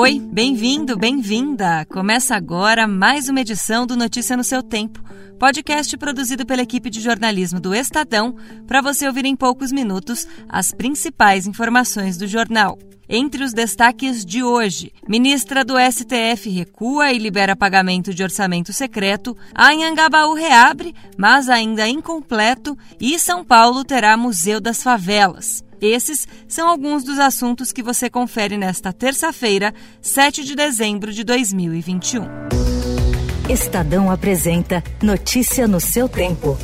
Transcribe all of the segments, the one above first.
Oi, bem-vindo, bem-vinda! Começa agora mais uma edição do Notícia no seu tempo, podcast produzido pela equipe de jornalismo do Estadão, para você ouvir em poucos minutos as principais informações do jornal. Entre os destaques de hoje, ministra do STF recua e libera pagamento de orçamento secreto, Anhangabaú reabre, mas ainda incompleto, e São Paulo terá Museu das Favelas. Esses são alguns dos assuntos que você confere nesta terça-feira, 7 de dezembro de 2021. Estadão apresenta Notícia no seu tempo.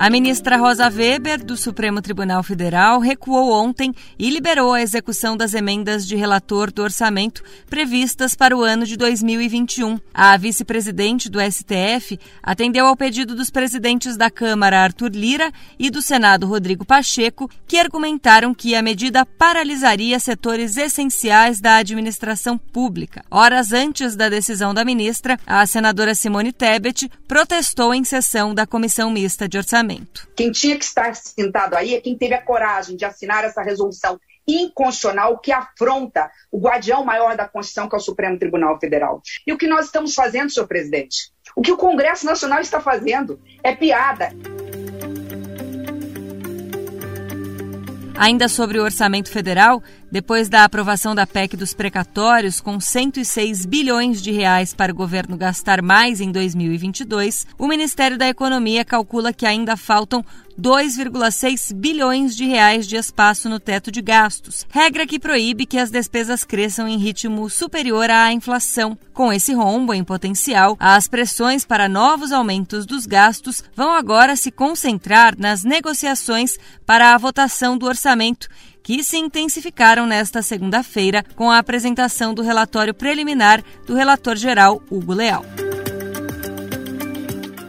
A ministra Rosa Weber, do Supremo Tribunal Federal, recuou ontem e liberou a execução das emendas de relator do orçamento previstas para o ano de 2021. A vice-presidente do STF atendeu ao pedido dos presidentes da Câmara, Arthur Lira, e do Senado, Rodrigo Pacheco, que argumentaram que a medida paralisaria setores essenciais da administração pública. Horas antes da decisão da ministra, a senadora Simone Tebet protestou em sessão da Comissão Mista de Orçamento. Quem tinha que estar sentado aí é quem teve a coragem de assinar essa resolução inconstitucional que afronta o guardião maior da Constituição, que é o Supremo Tribunal Federal. E o que nós estamos fazendo, senhor presidente? O que o Congresso Nacional está fazendo é piada. Ainda sobre o orçamento federal, depois da aprovação da PEC dos precatórios, com 106 bilhões de reais para o governo gastar mais em 2022, o Ministério da Economia calcula que ainda faltam 2,6 bilhões de reais de espaço no teto de gastos, regra que proíbe que as despesas cresçam em ritmo superior à inflação. Com esse rombo em potencial, as pressões para novos aumentos dos gastos vão agora se concentrar nas negociações para a votação do orçamento que se intensificaram nesta segunda-feira com a apresentação do relatório preliminar do relator geral Hugo Leal.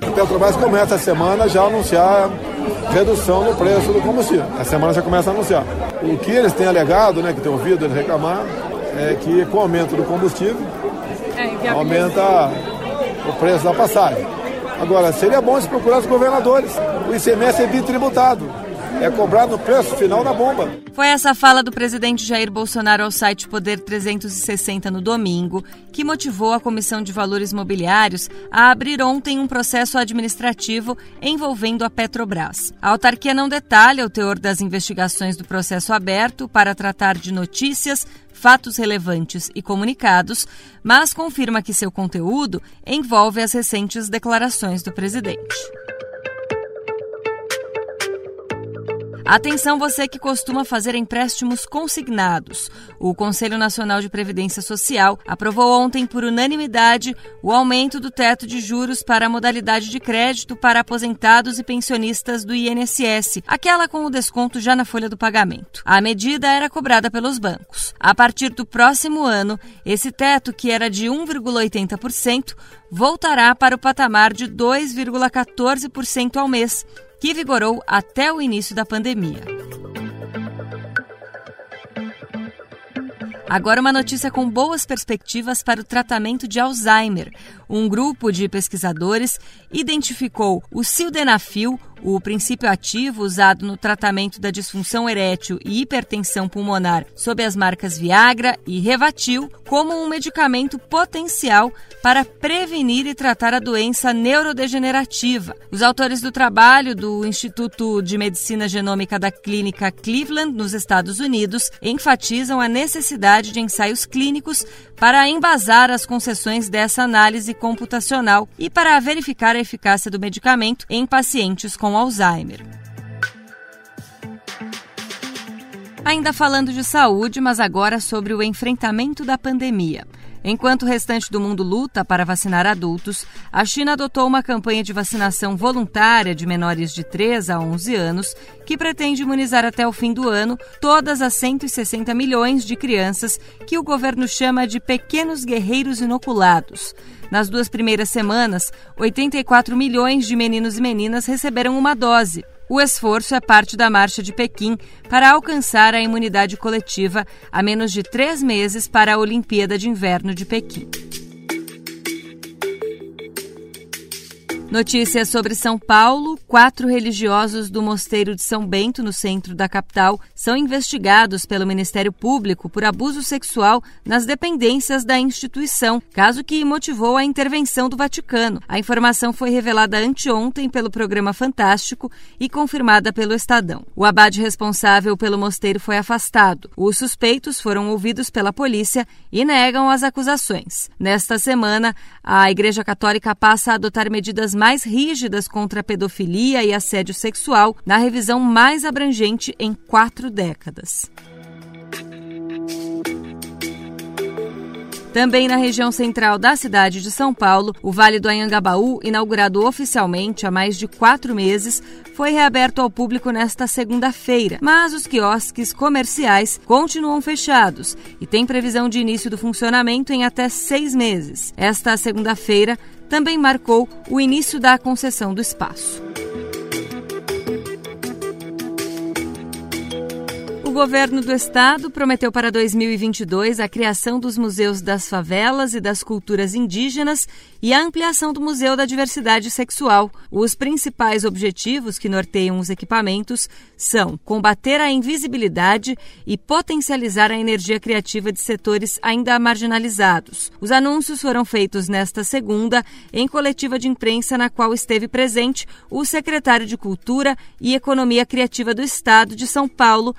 A Petrobras começa a semana já a anunciar redução no preço do combustível. A semana já começa a anunciar. O que eles têm alegado, né, que têm ouvido eles reclamar, é que com o aumento do combustível é, aumenta o preço da passagem. Agora, seria bom se procurar os governadores. O ICMS é bitributado é cobrar no preço final da bomba. Foi essa fala do presidente Jair Bolsonaro ao site Poder 360 no domingo que motivou a Comissão de Valores Mobiliários a abrir ontem um processo administrativo envolvendo a Petrobras. A autarquia não detalha o teor das investigações do processo aberto para tratar de notícias, fatos relevantes e comunicados, mas confirma que seu conteúdo envolve as recentes declarações do presidente. Atenção você que costuma fazer empréstimos consignados. O Conselho Nacional de Previdência Social aprovou ontem por unanimidade o aumento do teto de juros para a modalidade de crédito para aposentados e pensionistas do INSS, aquela com o desconto já na folha do pagamento. A medida era cobrada pelos bancos. A partir do próximo ano, esse teto, que era de 1,80%, voltará para o patamar de 2,14% ao mês que vigorou até o início da pandemia. Agora, uma notícia com boas perspectivas para o tratamento de Alzheimer. Um grupo de pesquisadores identificou o sildenafil, o princípio ativo usado no tratamento da disfunção erétil e hipertensão pulmonar sob as marcas Viagra e Revatil como um medicamento potencial para prevenir e tratar a doença neurodegenerativa. Os autores do trabalho do Instituto de Medicina Genômica da Clínica Cleveland, nos Estados Unidos, enfatizam a necessidade de ensaios clínicos para embasar as concessões dessa análise computacional e para verificar a eficácia do medicamento em pacientes com Alzheimer. Ainda falando de saúde, mas agora sobre o enfrentamento da pandemia. Enquanto o restante do mundo luta para vacinar adultos, a China adotou uma campanha de vacinação voluntária de menores de 3 a 11 anos, que pretende imunizar até o fim do ano todas as 160 milhões de crianças que o governo chama de pequenos guerreiros inoculados. Nas duas primeiras semanas, 84 milhões de meninos e meninas receberam uma dose. O esforço é parte da Marcha de Pequim para alcançar a imunidade coletiva a menos de três meses para a Olimpíada de Inverno de Pequim. Notícias sobre São Paulo: quatro religiosos do Mosteiro de São Bento, no centro da capital, são investigados pelo Ministério Público por abuso sexual nas dependências da instituição, caso que motivou a intervenção do Vaticano. A informação foi revelada anteontem pelo programa Fantástico e confirmada pelo Estadão. O abade responsável pelo mosteiro foi afastado. Os suspeitos foram ouvidos pela polícia e negam as acusações. Nesta semana, a Igreja Católica passa a adotar medidas mais rígidas contra a pedofilia e assédio sexual na revisão mais abrangente em quatro décadas. Também na região central da cidade de São Paulo, o Vale do Anhangabaú, inaugurado oficialmente há mais de quatro meses, foi reaberto ao público nesta segunda-feira. Mas os quiosques comerciais continuam fechados e tem previsão de início do funcionamento em até seis meses. Esta segunda-feira também marcou o início da concessão do espaço. Governo do estado prometeu para 2022 a criação dos museus das favelas e das culturas indígenas e a ampliação do Museu da Diversidade Sexual. Os principais objetivos que norteiam os equipamentos são combater a invisibilidade e potencializar a energia criativa de setores ainda marginalizados. Os anúncios foram feitos nesta segunda em coletiva de imprensa na qual esteve presente o secretário de Cultura e Economia Criativa do Estado de São Paulo,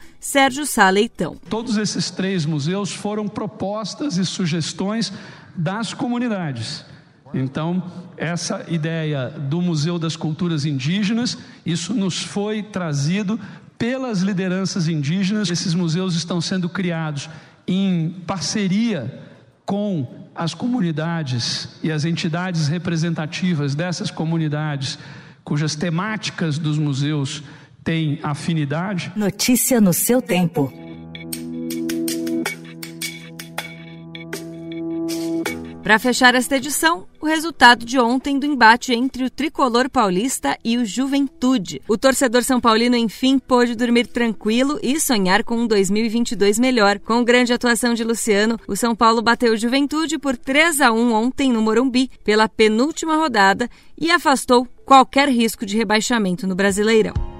Sérgio Sá Leitão. Todos esses três museus foram propostas e sugestões das comunidades. Então, essa ideia do Museu das Culturas Indígenas, isso nos foi trazido pelas lideranças indígenas. Esses museus estão sendo criados em parceria com as comunidades e as entidades representativas dessas comunidades, cujas temáticas dos museus tem afinidade. Notícia no seu tempo. Para fechar esta edição, o resultado de ontem do embate entre o tricolor paulista e o Juventude. O torcedor são paulino enfim pôde dormir tranquilo e sonhar com um 2022 melhor. Com grande atuação de Luciano, o São Paulo bateu o Juventude por 3 a 1 ontem no Morumbi pela penúltima rodada e afastou qualquer risco de rebaixamento no Brasileirão.